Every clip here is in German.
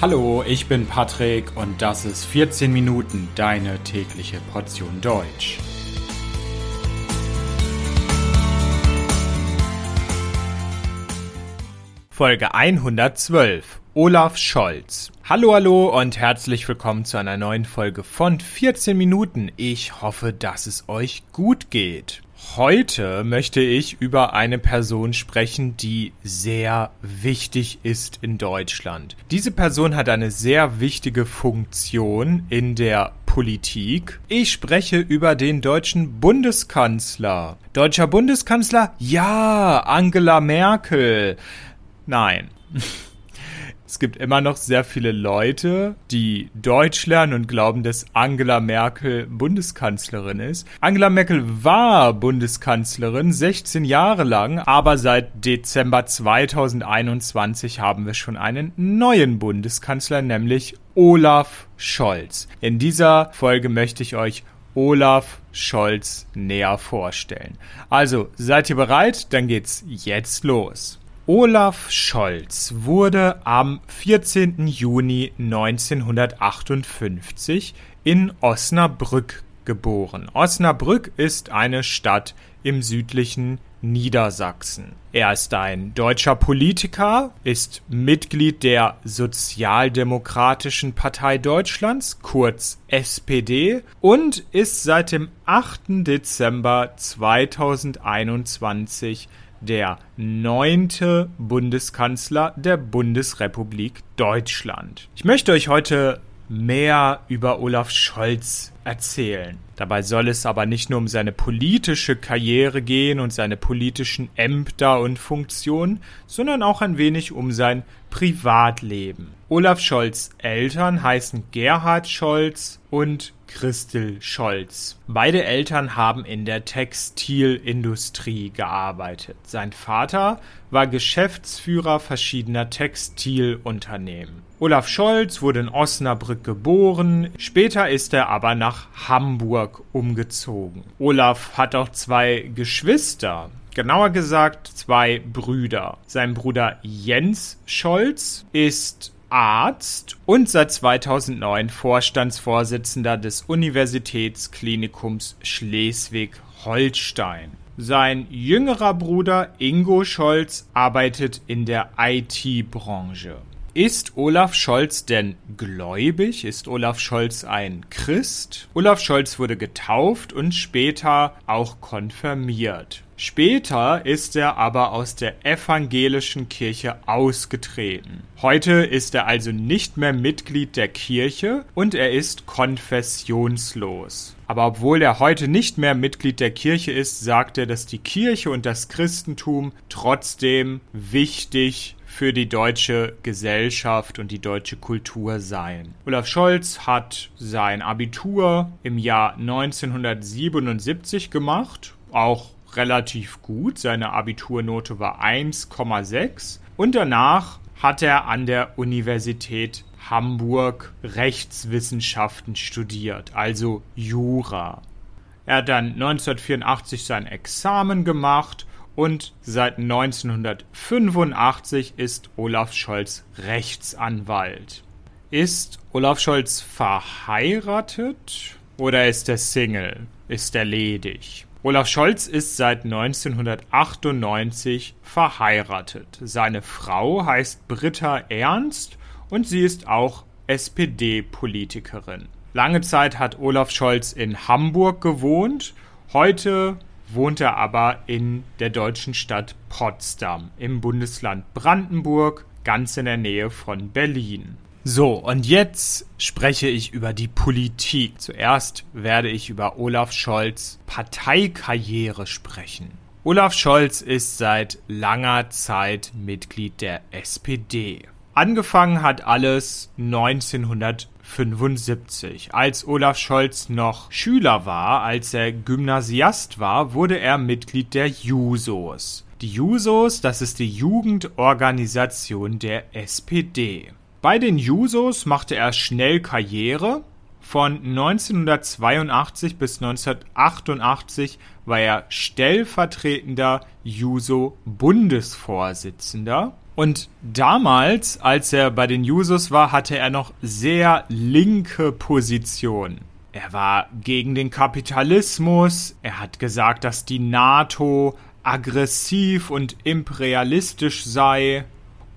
Hallo, ich bin Patrick und das ist 14 Minuten deine tägliche Portion Deutsch. Folge 112 Olaf Scholz. Hallo, hallo und herzlich willkommen zu einer neuen Folge von 14 Minuten. Ich hoffe, dass es euch gut geht. Heute möchte ich über eine Person sprechen, die sehr wichtig ist in Deutschland. Diese Person hat eine sehr wichtige Funktion in der Politik. Ich spreche über den deutschen Bundeskanzler. Deutscher Bundeskanzler? Ja, Angela Merkel. Nein. Es gibt immer noch sehr viele Leute, die Deutsch lernen und glauben, dass Angela Merkel Bundeskanzlerin ist. Angela Merkel war Bundeskanzlerin 16 Jahre lang, aber seit Dezember 2021 haben wir schon einen neuen Bundeskanzler, nämlich Olaf Scholz. In dieser Folge möchte ich euch Olaf Scholz näher vorstellen. Also, seid ihr bereit? Dann geht's jetzt los. Olaf Scholz wurde am 14. Juni 1958 in Osnabrück geboren. Osnabrück ist eine Stadt im südlichen Niedersachsen. Er ist ein deutscher Politiker, ist Mitglied der Sozialdemokratischen Partei Deutschlands, kurz SPD, und ist seit dem 8. Dezember 2021 der neunte Bundeskanzler der Bundesrepublik Deutschland. Ich möchte euch heute mehr über Olaf Scholz erzählen. Dabei soll es aber nicht nur um seine politische Karriere gehen und seine politischen Ämter und Funktionen, sondern auch ein wenig um sein Privatleben. Olaf Scholz Eltern heißen Gerhard Scholz und Christel Scholz. Beide Eltern haben in der Textilindustrie gearbeitet. Sein Vater war Geschäftsführer verschiedener Textilunternehmen. Olaf Scholz wurde in Osnabrück geboren, später ist er aber nach Hamburg umgezogen. Olaf hat auch zwei Geschwister. Genauer gesagt zwei Brüder. Sein Bruder Jens Scholz ist Arzt und seit 2009 Vorstandsvorsitzender des Universitätsklinikums Schleswig-Holstein. Sein jüngerer Bruder Ingo Scholz arbeitet in der IT-Branche. Ist Olaf Scholz denn gläubig? Ist Olaf Scholz ein Christ? Olaf Scholz wurde getauft und später auch konfirmiert. Später ist er aber aus der evangelischen Kirche ausgetreten. Heute ist er also nicht mehr Mitglied der Kirche und er ist konfessionslos. Aber obwohl er heute nicht mehr Mitglied der Kirche ist, sagt er, dass die Kirche und das Christentum trotzdem wichtig für die deutsche Gesellschaft und die deutsche Kultur seien. Olaf Scholz hat sein Abitur im Jahr 1977 gemacht, auch relativ gut. Seine Abiturnote war 1,6 und danach hat er an der Universität Hamburg Rechtswissenschaften studiert, also Jura. Er hat dann 1984 sein Examen gemacht und seit 1985 ist Olaf Scholz Rechtsanwalt. Ist Olaf Scholz verheiratet oder ist er Single? Ist er ledig? Olaf Scholz ist seit 1998 verheiratet. Seine Frau heißt Britta Ernst und sie ist auch SPD-Politikerin. Lange Zeit hat Olaf Scholz in Hamburg gewohnt. Heute wohnt er aber in der deutschen Stadt Potsdam im Bundesland Brandenburg, ganz in der Nähe von Berlin. So, und jetzt spreche ich über die Politik. Zuerst werde ich über Olaf Scholz Parteikarriere sprechen. Olaf Scholz ist seit langer Zeit Mitglied der SPD. Angefangen hat alles 1975. Als Olaf Scholz noch Schüler war, als er Gymnasiast war, wurde er Mitglied der Jusos. Die Jusos, das ist die Jugendorganisation der SPD. Bei den Jusos machte er schnell Karriere. Von 1982 bis 1988 war er stellvertretender Juso-Bundesvorsitzender Und damals, als er bei den Jusos war, hatte er noch sehr linke Positionen. Er war gegen den Kapitalismus, er hat gesagt, dass die NATO aggressiv und imperialistisch sei.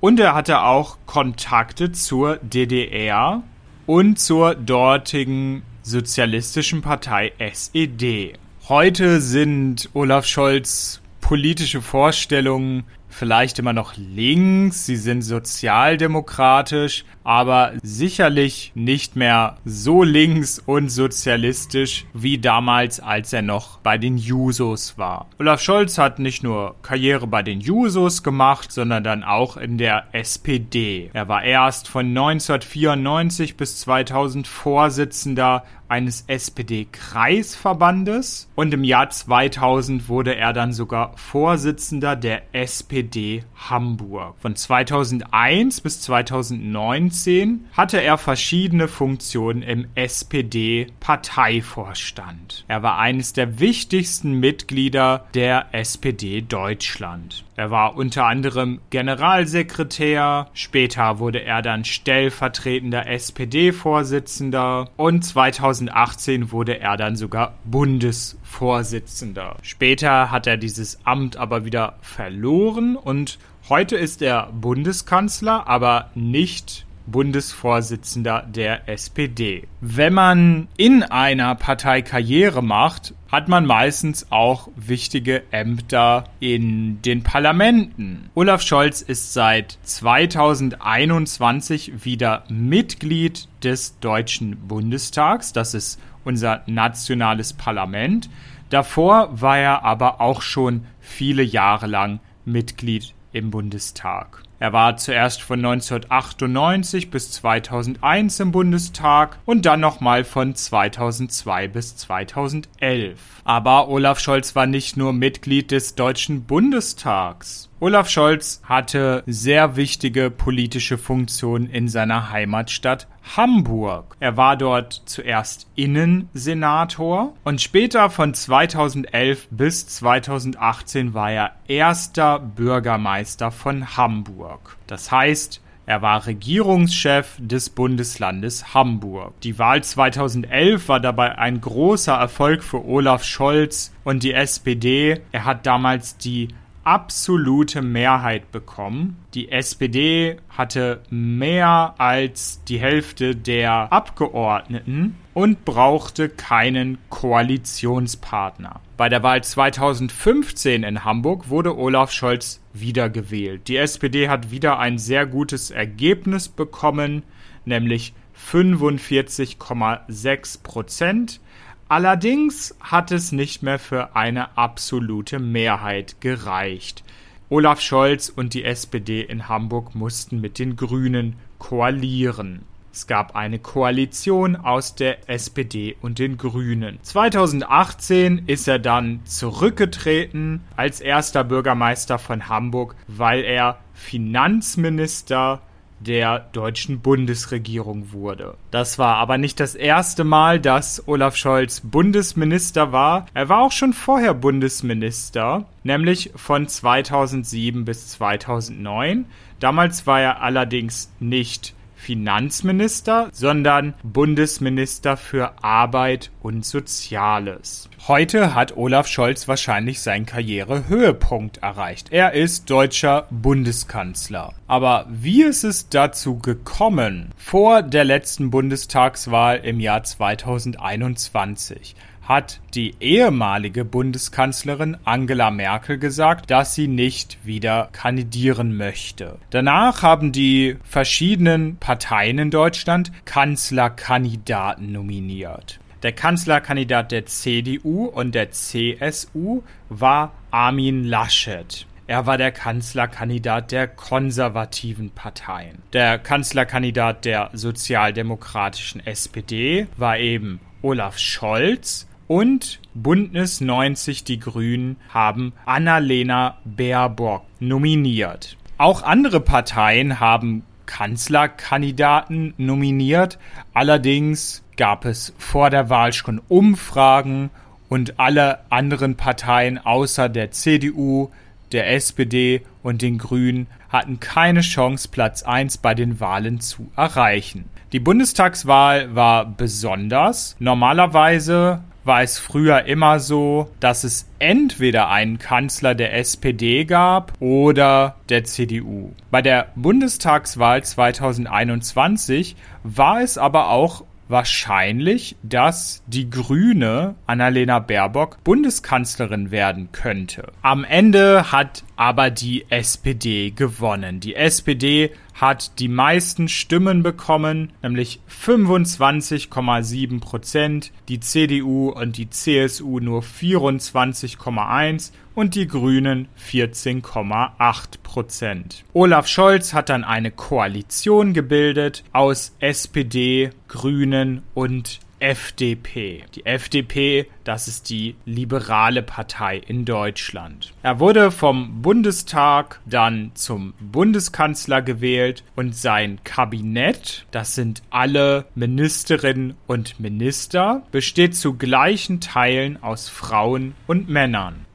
Und er hatte auch Kontakte zur DDR und zur dortigen sozialistischen Partei SED. Heute sind Olaf Scholz politische Vorstellungen vielleicht immer noch links, sie sind sozialdemokratisch, aber sicherlich nicht mehr so links und sozialistisch wie damals, als er noch bei den Jusos war. Olaf Scholz hat nicht nur Karriere bei den Jusos gemacht, sondern dann auch in der SPD. Er war erst von 1994 bis 2000 Vorsitzender eines SPD-Kreisverbandes und im Jahr 2000 wurde er dann sogar Vorsitzender der SPD Hamburg. Von 2001 bis 2019 hatte er verschiedene Funktionen im SPD-Parteivorstand. Er war eines der wichtigsten Mitglieder der SPD Deutschland. Er war unter anderem Generalsekretär, später wurde er dann stellvertretender SPD-Vorsitzender und 2018 wurde er dann sogar Bundesvorsitzender. Später hat er dieses Amt aber wieder verloren und heute ist er Bundeskanzler, aber nicht Bundesvorsitzender der SPD. Wenn man in einer Partei Karriere macht, hat man meistens auch wichtige Ämter in den Parlamenten. Olaf Scholz ist seit 2021 wieder Mitglied des Deutschen Bundestags. Das ist unser nationales Parlament. Davor war er aber auch schon viele Jahre lang Mitglied im Bundestag. Er war zuerst von 1998 bis 2001 im Bundestag und dann nochmal von 2002 bis 2011. Aber Olaf Scholz war nicht nur Mitglied des Deutschen Bundestags. Olaf Scholz hatte sehr wichtige politische Funktionen in seiner Heimatstadt Hamburg. Er war dort zuerst Innensenator und später von 2011 bis 2018 war er erster Bürgermeister von Hamburg. Das heißt, er war Regierungschef des Bundeslandes Hamburg. Die Wahl 2011 war dabei ein großer Erfolg für Olaf Scholz und die SPD. Er hat damals die absolute Mehrheit bekommen. Die SPD hatte mehr als die Hälfte der Abgeordneten und brauchte keinen Koalitionspartner. Bei der Wahl 2015 in Hamburg wurde Olaf Scholz wiedergewählt. Die SPD hat wieder ein sehr gutes Ergebnis bekommen, nämlich 45,6 Prozent. Allerdings hat es nicht mehr für eine absolute Mehrheit gereicht. Olaf Scholz und die SPD in Hamburg mussten mit den Grünen koalieren. Es gab eine Koalition aus der SPD und den Grünen. 2018 ist er dann zurückgetreten als erster Bürgermeister von Hamburg, weil er Finanzminister der deutschen Bundesregierung wurde. Das war aber nicht das erste Mal, dass Olaf Scholz Bundesminister war. Er war auch schon vorher Bundesminister, nämlich von 2007 bis 2009. Damals war er allerdings nicht Finanzminister, sondern Bundesminister für Arbeit und Soziales. Heute hat Olaf Scholz wahrscheinlich seinen Karrierehöhepunkt erreicht. Er ist deutscher Bundeskanzler. Aber wie ist es dazu gekommen? Vor der letzten Bundestagswahl im Jahr 2021 hat die ehemalige Bundeskanzlerin Angela Merkel gesagt, dass sie nicht wieder kandidieren möchte. Danach haben die verschiedenen Parteien in Deutschland Kanzlerkandidaten nominiert. Der Kanzlerkandidat der CDU und der CSU war Armin Laschet. Er war der Kanzlerkandidat der konservativen Parteien. Der Kanzlerkandidat der sozialdemokratischen SPD war eben Olaf Scholz und Bündnis 90 Die Grünen haben Annalena Baerbock nominiert. Auch andere Parteien haben Kanzlerkandidaten nominiert. Allerdings gab es vor der Wahl schon Umfragen und alle anderen Parteien außer der CDU, der SPD und den Grünen hatten keine Chance, Platz 1 bei den Wahlen zu erreichen. Die Bundestagswahl war besonders. Normalerweise war es früher immer so, dass es entweder einen Kanzler der SPD gab oder der CDU. Bei der Bundestagswahl 2021 war es aber auch wahrscheinlich, dass die Grüne Annalena Baerbock Bundeskanzlerin werden könnte. Am Ende hat aber die SPD gewonnen. Die SPD hat die meisten Stimmen bekommen, nämlich 25,7 Prozent, die CDU und die CSU nur 24,1 und die Grünen 14,8 Prozent. Olaf Scholz hat dann eine Koalition gebildet aus SPD, Grünen und FDP. Die FDP, das ist die liberale Partei in Deutschland. Er wurde vom Bundestag dann zum Bundeskanzler gewählt und sein Kabinett, das sind alle Ministerinnen und Minister, besteht zu gleichen Teilen aus Frauen und Männern.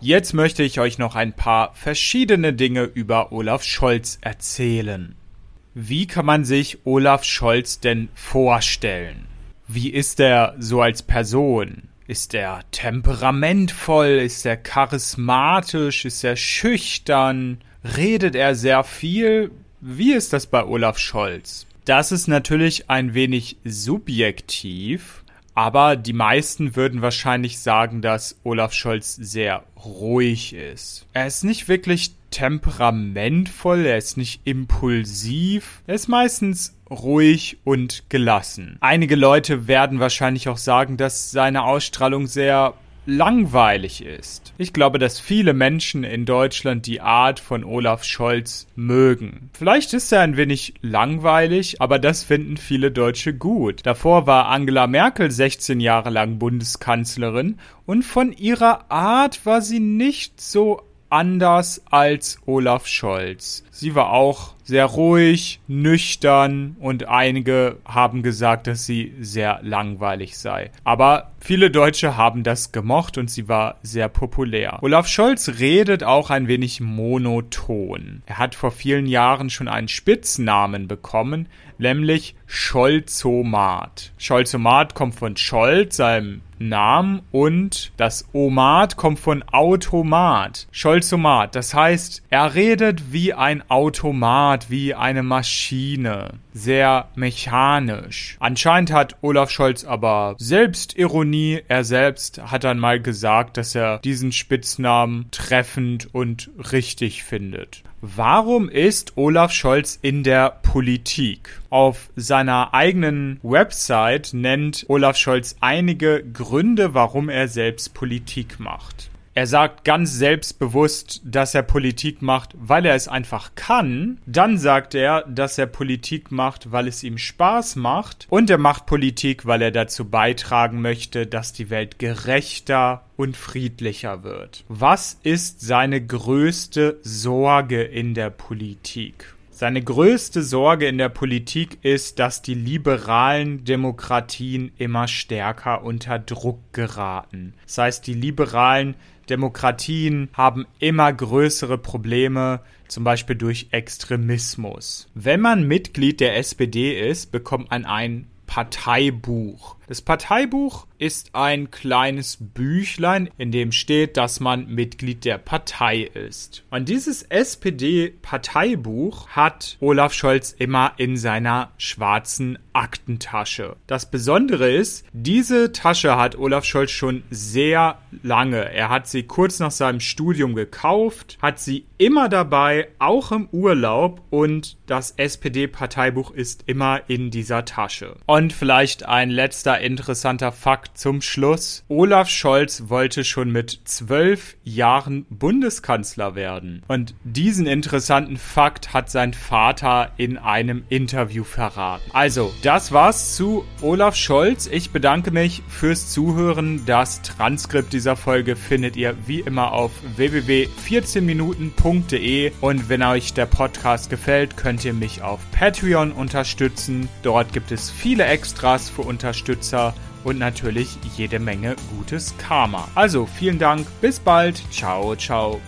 Jetzt möchte ich euch noch ein paar verschiedene Dinge über Olaf Scholz erzählen. Wie kann man sich Olaf Scholz denn vorstellen? Wie ist er so als Person? Ist er temperamentvoll? Ist er charismatisch? Ist er schüchtern? Redet er sehr viel? Wie ist das bei Olaf Scholz? Das ist natürlich ein wenig subjektiv, aber die meisten würden wahrscheinlich sagen, dass Olaf Scholz sehr ruhig ist. Er ist nicht wirklich temperamentvoll, er ist nicht impulsiv, er ist meistens ruhig und gelassen. Einige Leute werden wahrscheinlich auch sagen, dass seine Ausstrahlung sehr langweilig ist. Ich glaube, dass viele Menschen in Deutschland die Art von Olaf Scholz mögen. Vielleicht ist er ein wenig langweilig, aber das finden viele Deutsche gut. Davor war Angela Merkel 16 Jahre lang Bundeskanzlerin und von ihrer Art war sie nicht so anders als Olaf Scholz. Sie war auch sehr ruhig, nüchtern und einige haben gesagt, dass sie sehr langweilig sei. Aber viele Deutsche haben das gemocht und sie war sehr populär. Olaf Scholz redet auch ein wenig monoton. Er hat vor vielen Jahren schon einen Spitznamen bekommen, nämlich Scholzomat. Scholzomat kommt von Scholz, seinem Namen, und das Omat kommt von Automat. Scholzomat, das heißt, er redet wie ein Automat, wie eine Maschine. Sehr mechanisch. Anscheinend hat Olaf Scholz aber Selbstironie. Er selbst hat dann mal gesagt, dass er diesen Spitznamen treffend und richtig findet. Warum ist Olaf Scholz in der Politik? Auf seiner eigenen Website nennt Olaf Scholz einige Gründe, warum er selbst Politik macht. Er sagt ganz selbstbewusst, dass er Politik macht, weil er es einfach kann. Dann sagt er, dass er Politik macht, weil es ihm Spaß macht. Und er macht Politik, weil er dazu beitragen möchte, dass die Welt gerechter und friedlicher wird. Was ist seine größte Sorge in der Politik? Seine größte Sorge in der Politik ist, dass die liberalen Demokratien immer stärker unter Druck geraten. Das heißt, die liberalen Demokratien haben immer größere Probleme, zum Beispiel durch Extremismus. Wenn man Mitglied der SPD ist, bekommt man ein Parteibuch. Das Parteibuch ist ein kleines Büchlein, in dem steht, dass man Mitglied der Partei ist. Und dieses SPD-Parteibuch hat Olaf Scholz immer in seiner schwarzen Aktentasche. Das Besondere ist, diese Tasche hat Olaf Scholz schon sehr lange. Er hat sie kurz nach seinem Studium gekauft, hat sie immer dabei, auch im Urlaub und das SPD-Parteibuch ist immer in dieser Tasche. Und vielleicht ein letzter interessanter Fakt zum Schluss. Olaf Scholz wollte schon mit zwölf Jahren Bundeskanzler werden. Und diesen interessanten Fakt hat sein Vater in einem Interview verraten. Also, das war's zu Olaf Scholz. Ich bedanke mich fürs Zuhören. Das Transkript dieser Folge findet ihr wie immer auf www.14minuten.de und wenn euch der Podcast gefällt, könnt ihr mich auf Patreon unterstützen. Dort gibt es viele Extras für Unterstützer Unterstützer und natürlich jede Menge gutes Karma. Also vielen Dank, bis bald, ciao, ciao.